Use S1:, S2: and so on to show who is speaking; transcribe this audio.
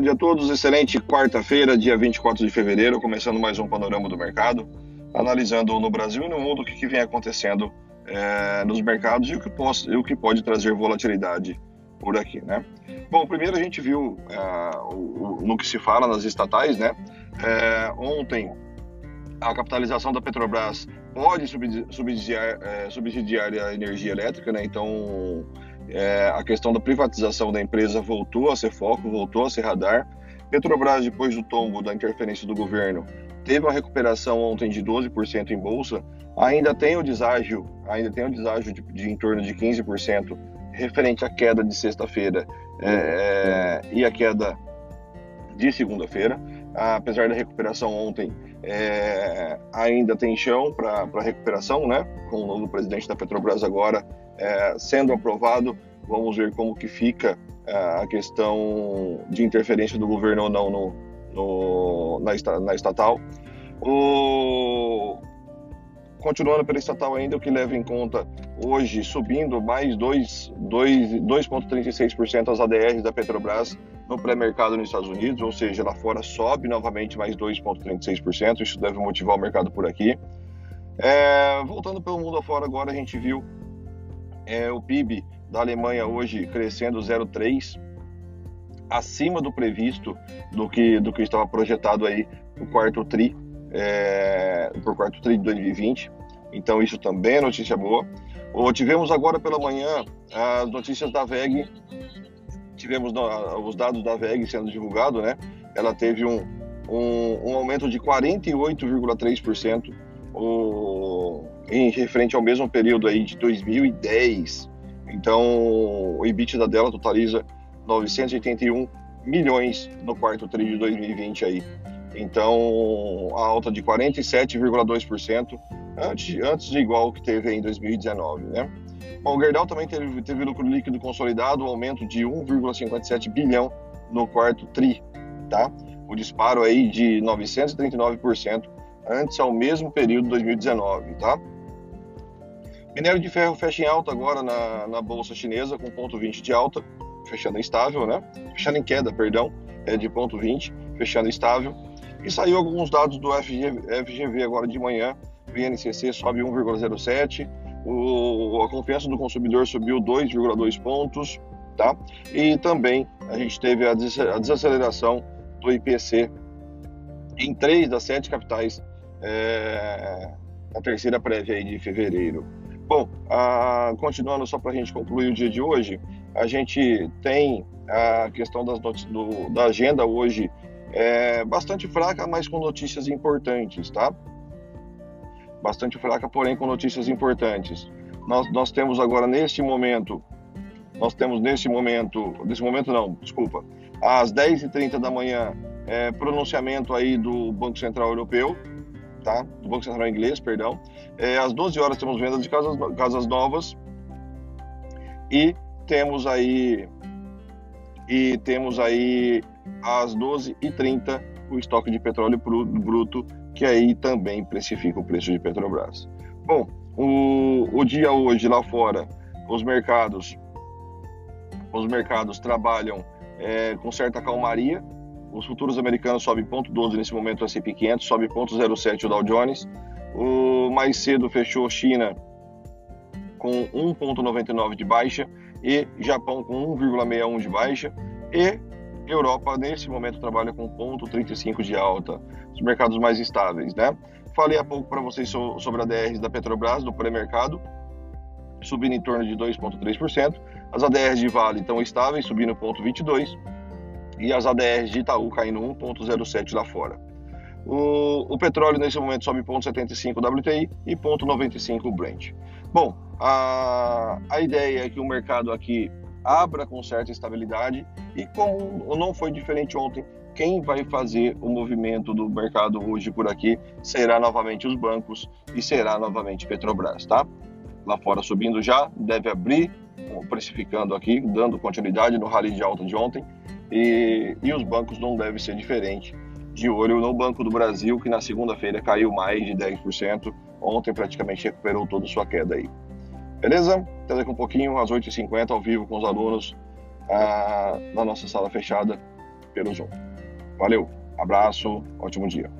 S1: Bom dia a todos, excelente quarta-feira, dia 24 de fevereiro, começando mais um panorama do mercado, analisando no Brasil e no mundo o que, vem acontecendo é, nos mercados e o, que pode, o que pode trazer volatilidade por aqui, né? Bom, primeiro a gente viu é, o, o, no que se fala nas estatais, né? É, ontem a capitalização da Petrobras pode subsidiar, é, subsidiar a energia elétrica, né? Então é, a questão da privatização da empresa voltou a ser foco, voltou a ser radar. Petrobras, depois do tombo da interferência do governo, teve uma recuperação ontem de 12% em bolsa, ainda tem o deságio, ainda tem o deságio de, de em torno de 15% referente à queda de sexta-feira é, é, e a queda de segunda-feira. Apesar da recuperação ontem, é, ainda tem chão para recuperação, né? Com o novo presidente da Petrobras agora é, sendo aprovado, vamos ver como que fica é, a questão de interferência do governo ou não no, no na, na, estatal. O, continuando pela estatal ainda, o que leva em conta hoje subindo mais 2,36% as ADRs da Petrobras no pré-mercado nos Estados Unidos, ou seja, lá fora sobe novamente mais 2,36%, isso deve motivar o mercado por aqui. É, voltando pelo mundo afora agora, a gente viu é, o PIB da Alemanha hoje crescendo 0,3%, acima do previsto, do que, do que estava projetado aí no quarto TRI, é, por quarto TRI de 2020. Então isso também é notícia boa. Ou tivemos agora pela manhã as notícias da VEG, tivemos os dados da VEG sendo divulgados, né? Ela teve um, um, um aumento de 48,3% em referente ao mesmo período aí de 2010. Então, o EBITDA dela totaliza 981 milhões no quarto tri de 2020 aí. Então, a alta de 47,2% antes, antes de igual que teve em 2019, né? Bom, o Gerdau também teve, teve lucro líquido consolidado, um aumento de 1,57 bilhão no quarto tri, tá? O disparo aí de 939% antes ao mesmo período de 2019, tá? Minério de ferro fecha em alta agora na, na bolsa chinesa com ponto 20 de alta, fechando estável, né? Fechando em queda, perdão, é de ponto 20, fechando estável. E saiu alguns dados do FGV, agora de manhã. O INCC sobe 1,07, o, a confiança do consumidor subiu 2,2 pontos, tá? E também a gente teve a, desaceleração do IPC em três das sete capitais é, na terceira prévia de fevereiro. Bom, a, continuando só para a gente concluir o dia de hoje, a gente tem a questão das do, da agenda hoje é bastante fraca, mas com notícias importantes, tá? Bastante fraca, porém com notícias importantes. Nós, nós temos agora neste momento, nós temos nesse momento, nesse momento não, desculpa, às 10h30 da manhã, é, pronunciamento aí do Banco Central Europeu, tá? Do Banco Central Inglês, perdão. É, às 12 horas temos venda de casas, casas novas e temos aí e temos aí às 12h30 o estoque de petróleo bruto, que aí também precifica o preço de Petrobras. Bom, o, o dia hoje lá fora, os mercados, os mercados trabalham é, com certa calmaria. Os futuros americanos sobem 0,12 nesse momento, o S&P 500 sobe 0,07 o Dow Jones. O mais cedo fechou China com 1,99 de baixa e Japão com 1,61 de baixa e Europa, nesse momento, trabalha com 0,35 de alta, os mercados mais estáveis, né? Falei há pouco para vocês sobre a DRs da Petrobras, do pré-mercado, subindo em torno de 2,3%. As ADRs de Vale estão estáveis, subindo 0,22%. E as ADRs de Itaú caindo 1,07% lá fora. O, o, petróleo nesse momento sobe 0,75 WTI e 0,95 Brent. Bom, a, a ideia é que o mercado aqui abra com certa estabilidade e como não foi diferente ontem, quem vai fazer o movimento do mercado hoje por aqui será novamente os bancos e será novamente Petrobras, tá? Lá fora subindo já, deve abrir, precificando aqui, dando continuidade no rally de alta de ontem e, e os bancos não devem ser diferente. De olho no Banco do Brasil, que na segunda-feira caiu mais de 10%, ontem praticamente recuperou toda sua queda aí. Beleza? Até daqui um pouquinho, às 8h50, ao vivo com os alunos ah, na nossa sala fechada pelo Zoom. Valeu, abraço, ótimo dia.